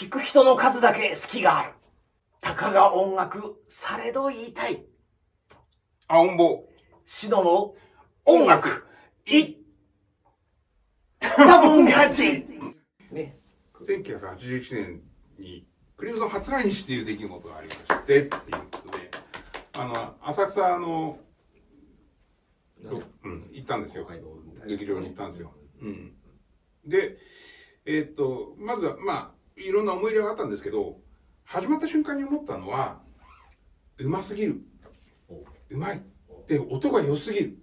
聞く人の数だけ好きがある。たかが音楽、されど言いたい。青んぼ。シドの音楽、いったもん勝ち。ね。1981年にクリムゾン初来日っていう出来事がありましてっていうことであの浅草の、うん、行ったんですよ劇場に行ったんですよ、うん、でえーっとまずはまあいろんな思い入れがあったんですけど始まった瞬間に思ったのはうますぎる。うまい。で音が良すぎる。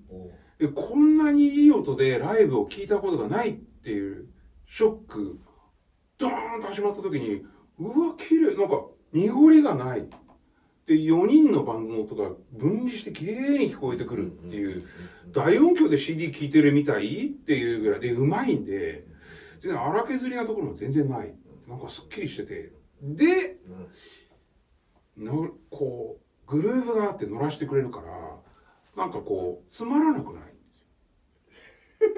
こんなにいい音でライブを聞いたことがないっていうショックドーンと始まった時にうわ綺麗。なんか濁りがない。で4人のバンドの音が分離して綺麗に聞こえてくるっていう大音響で CD 聴いてるみたいっていうぐらいでうまいんで全然荒削りなところも全然ないなんかすっきりしてて。でのこうグルーブがあって乗らしてくれるからなんかこうつまらなくない？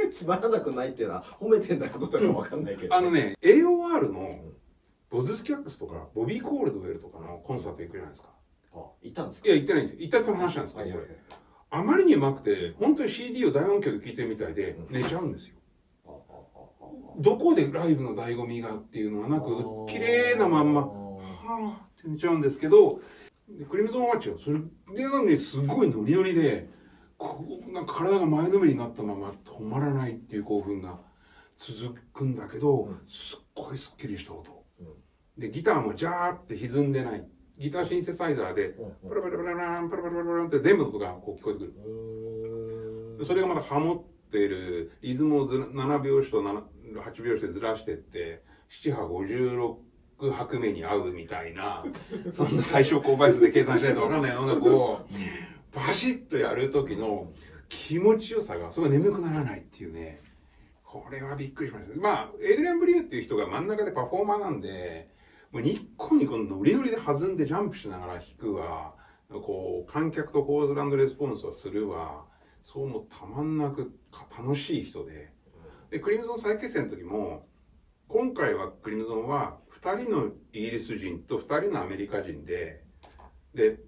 つまらなくないっていうのは褒めてんだかどうかわかんないけど、あのね AOR のボズスキャックスとかボビー・コールドウェルとかのコンサート行くじゃないですか。あ行ったんですか？いや行ってないんです。よ行った人の話なんですけあまりにうまくて本当に CD を大音響で聴いてるみたいで寝ちゃうんですよどこでライブの醍醐味がっていうのはなく綺麗なまんまはあって寝ちゃうんですけどでクリムゾンワッチはそれでなのにすごいノリノリでこうなんか体が前のめりになったまま止まらないっていう興奮が続くんだけど、うん。すっごいすっきりした音、うん。でギターもジャーって歪んでない。ギターシンセサイザーでうん。パラパラパラパラパラパラパランって全部の音がこう聞こえてくるそれがまたハモってるリズムをずら7拍子と7 8拍子でずらしてって7波56拍目に合うみたいな そんな最小公倍数で計算しないと分かんない音楽をバシッとやる時の気持ちよさがそれが眠くならないっていうね。これはびっくりしました。まあエイドリアン・ブリューっていう人が真ん中でパフォーマーなんでもうニッコニコノリノリで弾んでジャンプしながら弾くわ。こう観客とコールレスポンスはするわ。そうもたまんなく楽しい人で。でクリムゾン再結成の時も今回はクリムゾンは2人のイギリス人と2人のアメリカ人でで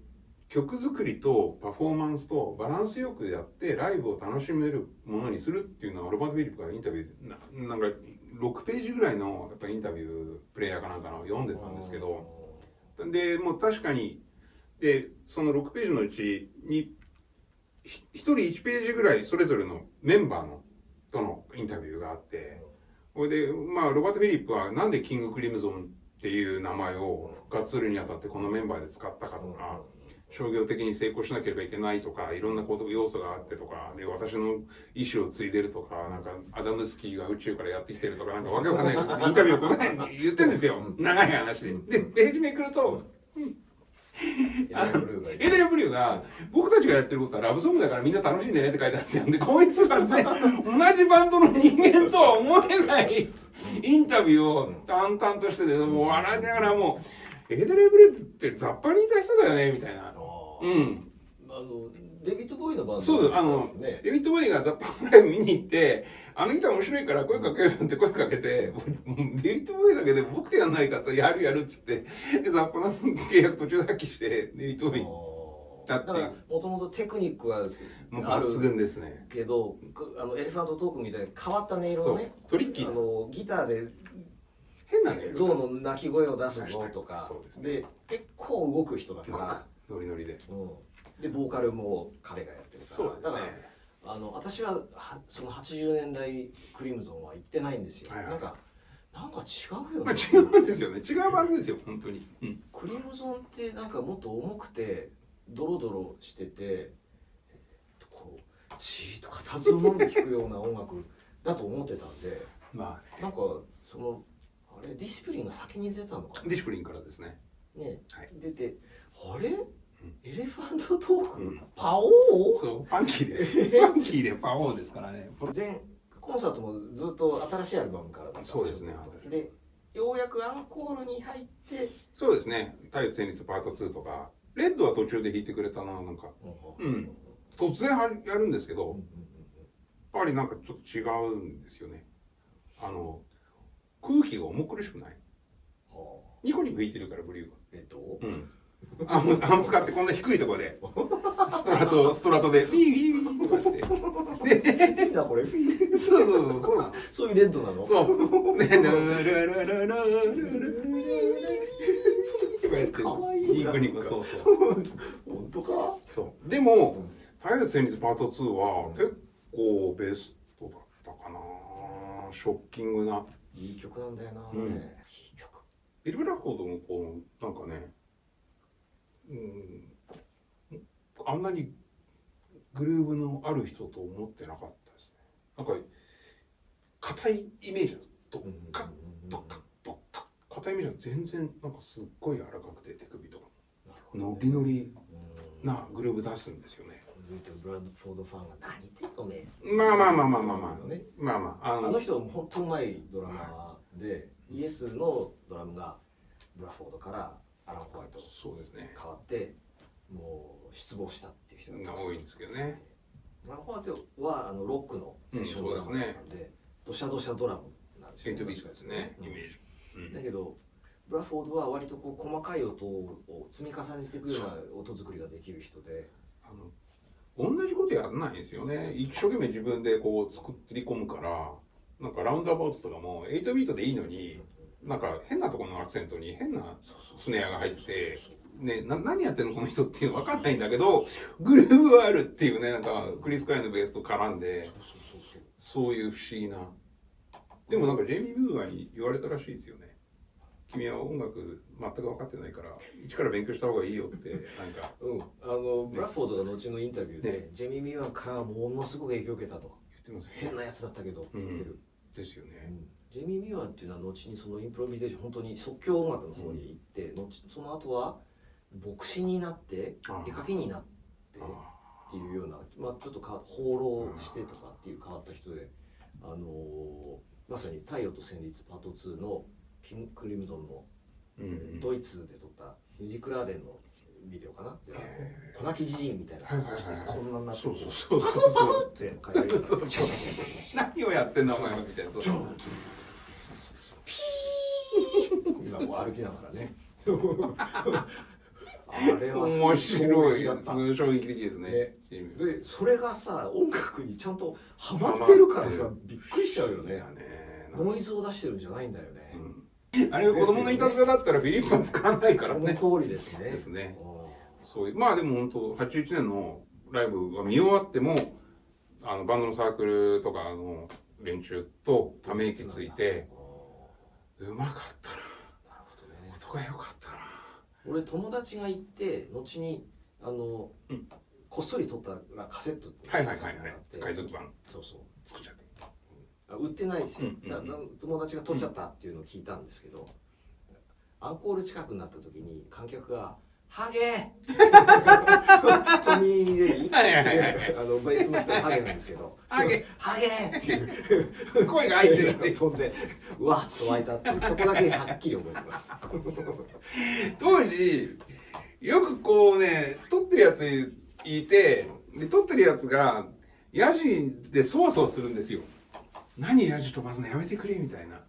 曲作りとパフォーマンスとバランスよくやってライブを楽しめるものにするっていうのはロバート・フィリップがインタビューでななんか6ページぐらいのやっぱインタビュープレイヤーかなんかの読んでたんですけどでもう確かにでその6ページのうちにひ一人1ページぐらいそれぞれのメンバーのとのインタビューがあってこれでまあロバート・フィリップはなんでキング・クリムゾンっていう名前を復活するにあたってこのメンバーで使ったかとか商業的に成功しなければいけないとかいろんなこと要素があってとかで私の意思を継いでるとかなんかアダムスキーが宇宙からやってきてるとかなんかわけわかんないインタビューを答えに言ってるんですよ長い話で。でページめくるとあのエイドリアン・ブリューが僕たちがやってることはラブソングだからみんな楽しんでねって書いてあるんですよ。で、こいつら全同じバンドの人間とは思えないインタビューを淡々としてて、もう笑いながらもう、エイドリアン・ブリューってザッパにいた人だよねみたいな。あうん。あのデビッド・ボウイのバンドそうあのね。デビッド・ボウイがザッパライブ見に行って、あのギター面白いから声かけようよって声かけて、デビッド・ボウイだけで僕とやんないかと、やるやるっつって、で、ザッパの契約途中で破棄して、デビッド・ボウイだって。らもともとテクニックはもう抜群ですね。けどくあのエレファントトークみたいな変わった音色をね、トリッキー。なあのギターで変なね。象の鳴き声を出すぞとか。ですで結構動く人だから、ノリノリで。うん、でボーカルも彼がやってるからそうだからね。あの私ははその80年代クリムゾンは行ってないんですよ、はいはいなんかなんか違うよね、まあ違うんですよね。違うバンドですよ、本当に。うん。クリムゾンってなんかもっと重くてドロドロしててえっとこうじーっと固唾を飲んで聴くような音楽だと思ってたんでまあなんかそのあれディスプリンが先に出たのかね、ディディシプリンからですね。なね、はい出てあれ、エレファントトーク、うん。パオー？そう、ファンキーで。ファンキーでパオーですからね。全コンサートもずっと新しいアルバムからそうですね。でようやくアンコールに入って、そうですね。太陽と戦慄パート2とか、レッドは途中で弾いてくれたな、なんか。うん。突然はやるんですけど、やっぱりなんかちょっと違うんですよね。あの、空気が重苦しくない。はニコニコ弾いてるからブリューはえっと？うんアンアンプ使ってこんな低いところでストラトストラトでフィーフィーフィーとかやってで変だこれフィーそうそうそうそうなのそういうレッドなのそう。ね、ルルルルルルルルこうやってかわいいニコニコそうそう。本当かそう。でも、パイレーツ戦慄パート2は結構ベストだったかな。ショッキングな。いい曲なんだよな、うんいい曲エルブラフォードもこう、なんかね、うん、あんなにグルーヴのある人と思ってなかったですね。なんか、硬いイメージだと、カッとカッとカッ硬いイメージは全然なんかすっごい柔らかくて手首とかノリノリなグルーヴ出すんですよね。ルートブラッドフォードファンが何言ってんのねまあまあまあまあまあまあ。ねまあまあ。ああのの人も本当うまいドラマーで、イエスのドラムがブラフォードからアラン・ホワイトそうですね。変わってもう失望したっていう人が多いんですけどね。アラン・ホワイトはあのロックのセッションドラマなんで、どしゃどしゃドラムなんですエイトビートですね、イメージ。うんだけどブラフォードは割とこう細かい音を積み重ねていくような音作りができる人であの同じことやらないんですよね。一生懸命自分でこう作り込むから、なんかラウンドアバウトとかも8ビートでいいのに、なんか変なところのアクセントに変なスネアが入ってて、ね、な何やってんのこの人っていうの分かんないんだけど、グルーヴはあるっていうね、なんかクリス・カイのベースと絡んで、そういう不思議な。でもなんかジェイミー・ミューアに言われたらしいですよね。君は音楽全く分かってないから、一から勉強した方がいいよって、なんか。うん、あのブラフォードが後のインタビューで、ね。ジェミー・ミューアからものすごく影響を受けたと。言ってます。変なやつだったけどって言ってる、ですよね。うんジェミー・ミューアっていうのは後にそのインプロビゼーション本当に即興音楽の方に行って、後その後は牧師になって絵描きになってっあていうような、まあ、ちょっとか放浪してとかっていう変わった人で、あのーまさに「太陽と旋律パート2」のキン・クリムゾンのーうん。ドイツで撮ったミュージックラーデンのビデオかな？であのへ粉木じじいみたいな格好してこんなになってそうそうそうそう。パそう。そうそうシャシャシャシャシャシャ何をやってんだお前はみたいな。そう。ジョン今もう歩きながらねあれは面白い衝撃的ですね。でそれがさ音楽にちゃんとハマってるからさびっくりしちゃうよね。ノイズを出してるんじゃないんだよね、うん。あれが子供のいたずらだったらフィリップは使わないからね。その通りですね。ですね。うん。そういうまあでも本当81年のライブが見終わってもあのバンドのサークルとかの連中とため息ついてうまかったなが良かったな。俺友達が行って後にあの、うん。こっそり撮ったらカセットってはいはいはいはい。海賊版。そうそう。作っちゃって。あ売ってないし、うんうんうん。だだ友達が撮っちゃったっていうのを聞いたんですけど、アンコール近くになった時に観客が「ハゲ!」トミー・レビーはいはいはいはい。あのベースの人はハゲなんですけど「ハゲ。ハゲ!」っていう。声が入ってる。って飛んでうわっと湧いたっていう。そこだけはっきり覚えてます。当時よくこうね撮ってるやついてで撮ってるやつがヤジでそわそわするんですよ何ヤジ飛ばすのやめてくれみたいな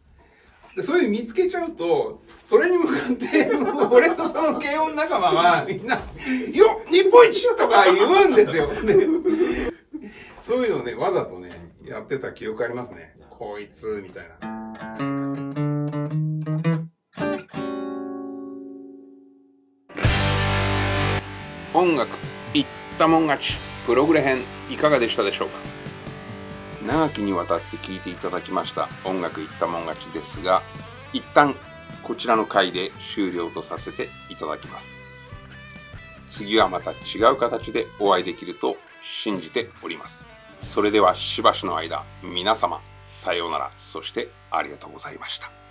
そういう見つけちゃうとそれに向かって 俺とその軽音仲間はみんな「よっ日本一!」とか言うんですよ、そういうのをねわざとねやってた記憶ありますね。こいつみたいな。音楽言ったもん勝ち。プログレ編いかがでしたでしょうか？長きにわたって聴いていただきました。音楽いったもん勝ちですが一旦こちらの回で終了とさせていただきます。次はまた違う形でお会いできると信じております。それではしばしの間皆様さようなら。そしてありがとうございました。